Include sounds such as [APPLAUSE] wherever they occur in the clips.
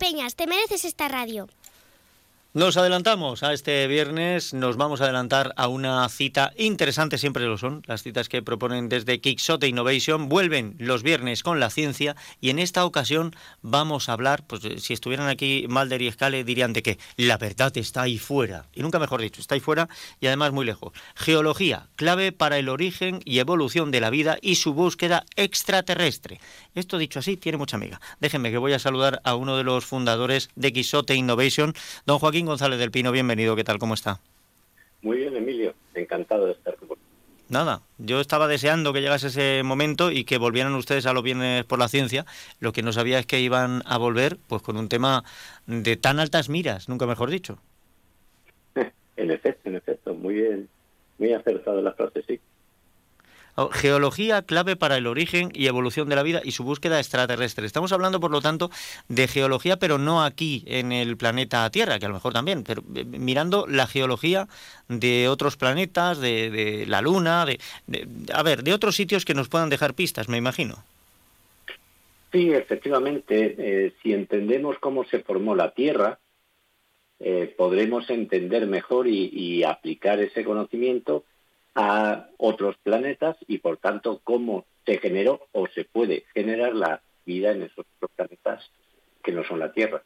Valdepeñas, te mereces esta radio. Nos adelantamos a este viernes, nos vamos a adelantar a una cita interesante, siempre lo son, las citas que proponen desde Kickstarter Innovation, vuelven los viernes con la ciencia y en esta ocasión vamos a hablar, pues eh, si estuvieran aquí Malder y Escale dirían de que la verdad está ahí fuera, y nunca mejor dicho, está ahí fuera y además muy lejos. Geología, clave para el origen y evolución de la vida y su búsqueda extraterrestre. Esto dicho así tiene mucha amiga. Déjenme que voy a saludar a uno de los fundadores de Quixote Innovation, don Joaquín González del Pino, bienvenido, ¿qué tal? ¿Cómo está? Muy bien, Emilio, encantado de estar con Nada, yo estaba deseando que llegase ese momento y que volvieran ustedes a los bienes por la ciencia. Lo que no sabía es que iban a volver pues con un tema de tan altas miras, nunca mejor dicho. [LAUGHS] en efecto, en efecto, muy bien, muy acertado la frase, sí. Oh, geología clave para el origen y evolución de la vida y su búsqueda extraterrestre. Estamos hablando, por lo tanto, de geología, pero no aquí en el planeta Tierra, que a lo mejor también, pero eh, mirando la geología de otros planetas, de, la Luna, de, a ver, de otros sitios que nos puedan dejar pistas, me imagino. Sí, efectivamente, eh, si entendemos cómo se formó la Tierra, eh, podremos entender mejor y aplicar ese conocimiento a otros planetas y por tanto cómo se generó o se puede generar la vida en esos otros planetas que no son la Tierra.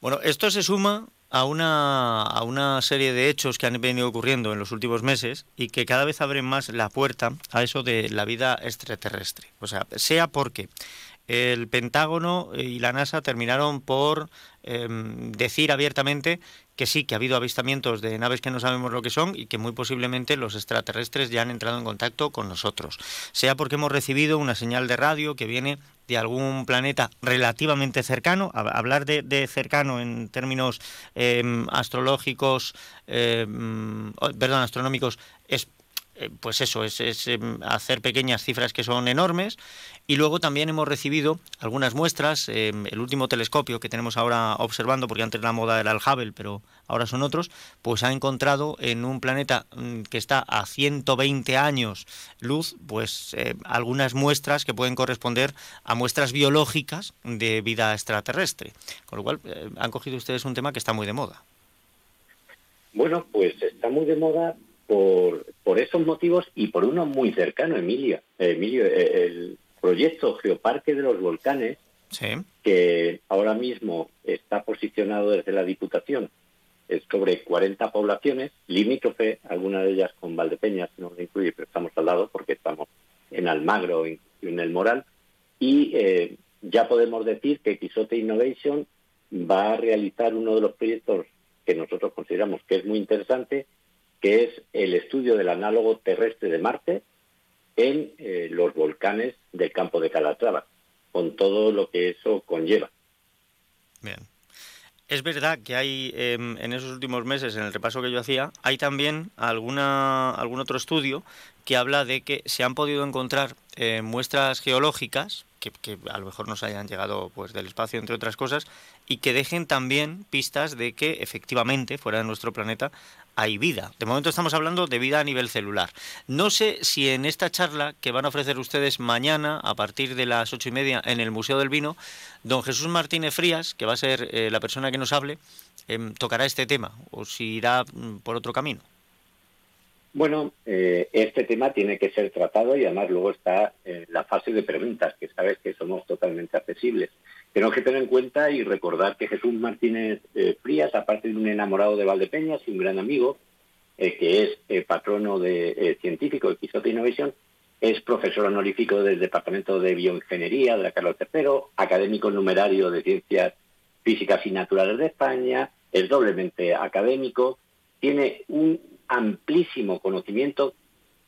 Bueno, esto se suma a una, a una serie de hechos que han venido ocurriendo en los últimos meses y que cada vez abren más la puerta a eso de la vida extraterrestre. O sea, sea porque el Pentágono y la NASA terminaron por em, decir abiertamente que sí, que ha habido avistamientos de naves que no sabemos lo que son y que muy posiblemente los extraterrestres ya han entrado en contacto con nosotros. Sea porque hemos recibido una señal de radio que viene de algún planeta relativamente cercano, hablar de, cercano en términos em, astrológicos, em, perdón, astronómicos, es pues eso, es, em, hacer pequeñas cifras que son enormes. Y luego también hemos recibido algunas muestras. Em, el último telescopio que tenemos ahora observando, porque antes la moda era el Hubble, pero ahora son otros, pues ha encontrado en un planeta mm, que está a 120 años luz, pues eh, algunas muestras que pueden corresponder a muestras biológicas de vida extraterrestre. Con lo cual, eh, han cogido ustedes un tema que está muy de moda. Bueno, pues está muy de moda por, por esos motivos y por uno muy cercano, Emilio. Emilio, el proyecto Geoparque de los Volcanes, que ahora mismo está posicionado desde la Diputación es sobre 40 poblaciones, limítrofe, algunas de ellas con Valdepeñas, no lo incluye, pero estamos al lado porque estamos en Almagro y en el Moral, y eh, ya podemos decir que Quisote Innovation va a realizar uno de los proyectos que nosotros consideramos que es muy interesante, que es el estudio del análogo terrestre de Marte en eh, los volcanes del campo de Calatrava, con todo lo que eso conlleva. Bien. Es verdad que hay em, en esos últimos meses, en el repaso que yo hacía, hay también alguna, algún otro estudio que habla de que se han podido encontrar eh, muestras geológicas que, a lo mejor nos hayan llegado pues del espacio entre otras cosas y que dejen también pistas de que efectivamente fuera de nuestro planeta hay vida. De momento estamos hablando de vida a nivel celular. No sé si en esta charla que van a ofrecer ustedes mañana a partir de las ocho y media en el Museo del Vino, don Jesús Martínez Frías, que va a ser eh, la persona que nos hable, em, tocará este tema o si irá mm, por otro camino. Bueno, eh, este tema tiene que ser tratado y además luego está en la fase de preguntas, que sabes que somos totalmente accesibles. Tenemos que tener en cuenta y recordar que Jesús Martínez eh, Frías, aparte de un enamorado de Valdepeñas y un gran amigo, eh, que es patrono de científico de Quixote Innovation, es profesor honorífico del Departamento de Bioingeniería de la Carlos III, académico numerario de Ciencias Físicas y Naturales de España, es doblemente académico, tiene un amplísimo conocimiento.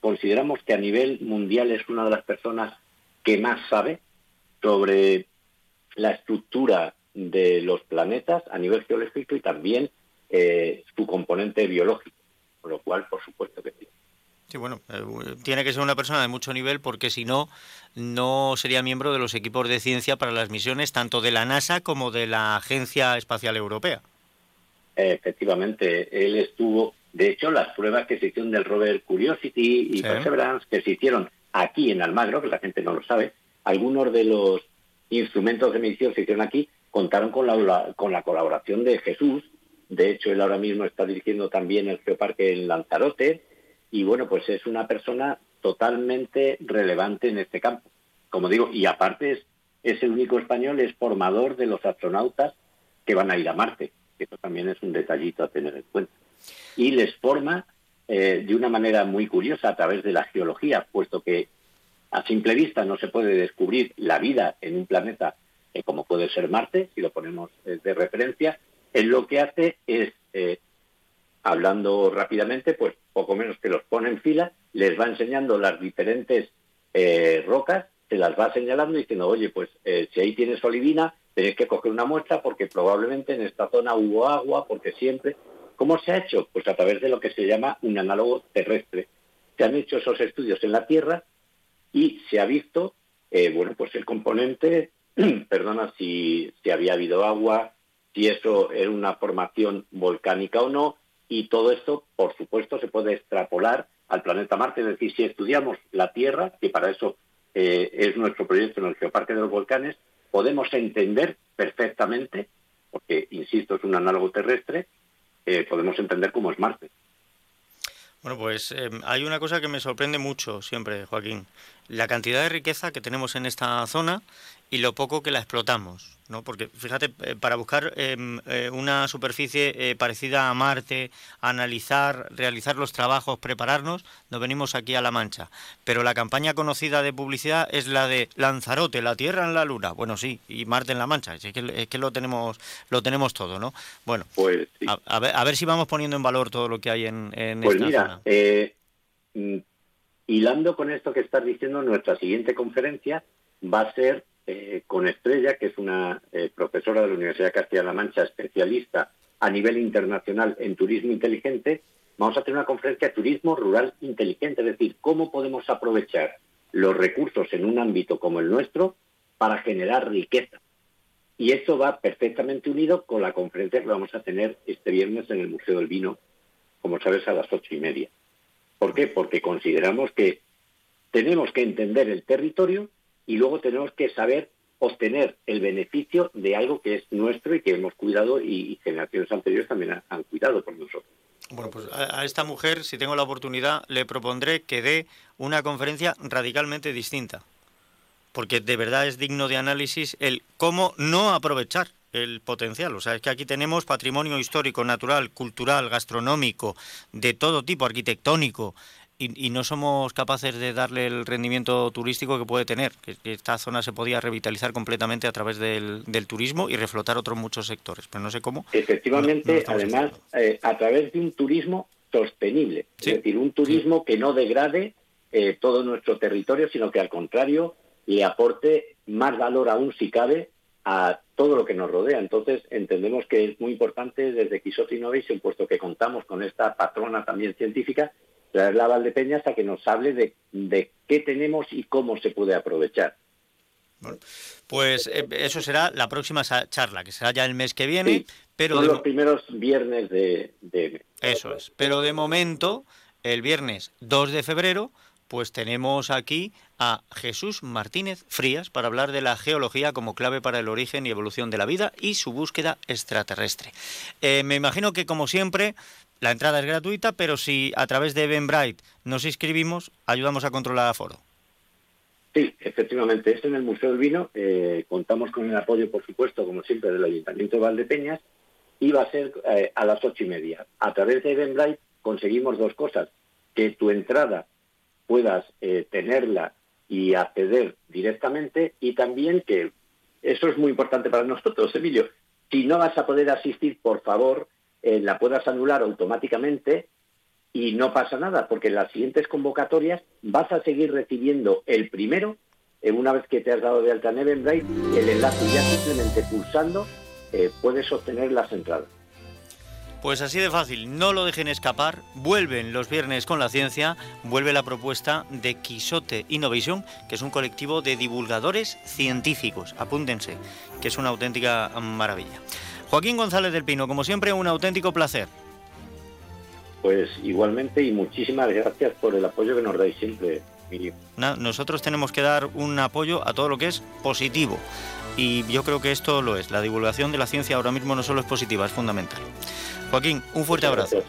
Consideramos que a nivel mundial es una de las personas que más sabe sobre la estructura de los planetas a nivel geológico y también eh, su componente biológico, con lo cual, por supuesto que sí. Sí, bueno, eh, tiene que ser una persona de mucho nivel porque si no, no sería miembro de los equipos de ciencia para las misiones tanto de la NASA como de la Agencia Espacial Europea. Efectivamente, él estuvo de hecho, las pruebas que se hicieron del rover Curiosity y Perseverance, que se hicieron aquí en Almagro, que la gente no lo sabe, algunos de los instrumentos de medición se hicieron aquí, contaron con la, con la colaboración de Jesús. De hecho, él ahora mismo está dirigiendo también el Geoparque en Lanzarote. Y bueno, pues es una persona totalmente relevante en este campo. Como digo, y aparte es, es el único español, es formador de los astronautas que van a ir a Marte. Eso también es un detallito a tener en cuenta. Y les forma eh, de una manera muy curiosa a través de la geología, puesto que a simple vista no se puede descubrir la vida en un planeta eh, como puede ser Marte, si lo ponemos eh, de referencia, él lo que hace es, eh, hablando rápidamente, pues poco menos que los pone en fila, les va enseñando las diferentes rocas, se las va señalando diciendo, oye, pues si ahí tienes olivina, tenéis que coger una muestra porque probablemente en esta zona hubo agua, porque siempre... ¿Cómo se ha hecho? Pues a través de lo que se llama un análogo terrestre. Se han hecho esos estudios en la Tierra y se ha visto, bueno, pues el componente [CLEARS THROAT] perdona, si, si había habido agua, si eso era una formación volcánica o no, y todo esto, por supuesto, se puede extrapolar al planeta Marte, es decir, si estudiamos la Tierra, que para eso eh, es nuestro proyecto en el Geoparque de los Volcanes, podemos entender perfectamente, porque, insisto, es un análogo terrestre, eh, podemos entender cómo es Marte. Bueno, pues em, hay una cosa que me sorprende mucho siempre, Joaquín. La cantidad de riqueza que tenemos en esta zona y lo poco que la explotamos. ¿no? Porque fíjate, eh, para buscar em, eh, una superficie eh, parecida a Marte, analizar, realizar los trabajos, prepararnos, nos venimos aquí a La Mancha. Pero la campaña conocida de publicidad es la de Lanzarote, la Tierra en la Luna. Bueno, sí, y Marte en La Mancha. Es que, es que lo tenemos lo tenemos todo, ¿no? Bueno, pues, a, ver, a, ver, si vamos poniendo en valor todo lo que hay en, en pues esta mira, Eh, mm, hilando con esto que estás diciendo, nuestra siguiente conferencia va a ser eh, con Estrella, que es una eh, profesora de la Universidad de Castilla-La Mancha, especialista a nivel internacional en turismo inteligente, vamos a tener una conferencia de turismo rural inteligente, es decir, cómo podemos aprovechar los recursos en un ámbito como el nuestro para generar riqueza. Y esto va perfectamente unido con la conferencia que vamos a tener este viernes en el Museo del Vino, como sabes, a las ocho y media. ¿Por qué? Porque consideramos que tenemos que entender el territorio y luego tenemos que saber obtener el beneficio de algo que es nuestro y que hemos cuidado y generaciones anteriores también han cuidado por nosotros. Bueno, pues a esta mujer, si tengo la oportunidad, le propondré que dé una conferencia radicalmente distinta, porque de verdad es digno de análisis el cómo no aprovechar el potencial. O sea, es que aquí tenemos patrimonio histórico, natural, cultural, gastronómico, de todo tipo, arquitectónico, y, no somos capaces de darle el rendimiento turístico que puede tener. Que, esta zona se podía revitalizar completamente a través del, turismo y reflotar otros muchos sectores, pero no sé cómo. Efectivamente, además, eh, a través de un turismo sostenible, es decir, un turismo que no degrade eh, todo nuestro territorio, sino que al contrario le aporte más valor aún si cabe a todo lo que nos rodea. Entonces, entendemos que es muy importante desde Quixote Innovation, puesto que contamos con esta patrona también científica, traerla a Valdepeñas a que nos hable de, qué tenemos y cómo se puede aprovechar. Bueno, pues eh, eso será la próxima charla, que será ya el mes que viene. pero son los primeros viernes de, de... Eso es. Pero de momento, el viernes 2 de febrero, pues tenemos aquí a Jesús Martínez Frías para hablar de la geología como clave para el origen y evolución de la vida y su búsqueda extraterrestre. Eh, me imagino que, como siempre, la entrada es gratuita, pero si a través de Eventbrite nos inscribimos, ayudamos a controlar aforo. Sí, efectivamente, es en el Museo del Vino. Eh, contamos con el apoyo, por supuesto, como siempre, del Ayuntamiento de Valdepeñas y va a ser eh, a las ocho y media. A través de Eventbrite conseguimos dos cosas: que tu entrada puedas eh, tenerla y acceder directamente y también que eso es muy importante para nosotros, Emilio. Si no vas a poder asistir, por favor, eh, la puedas anular automáticamente y no pasa nada, porque en las siguientes convocatorias vas a seguir recibiendo el primero, eh, una vez que te has dado de alta en Eventbrite, el enlace ya simplemente pulsando eh, puedes obtener las entradas. Pues así de fácil, no lo dejen escapar, vuelven los viernes con la ciencia, vuelve la propuesta de Quisote Innovation, que es un colectivo de divulgadores científicos, apúntense, que es una auténtica maravilla. Joaquín González del Pino, como siempre, un auténtico placer. Pues igualmente y muchísimas gracias por el apoyo que nos dais siempre, nosotros tenemos que dar un apoyo a todo lo que es positivo. Y yo creo que esto lo es. La divulgación de la ciencia ahora mismo no solo es positiva, es fundamental. Joaquín, un fuerte abrazo.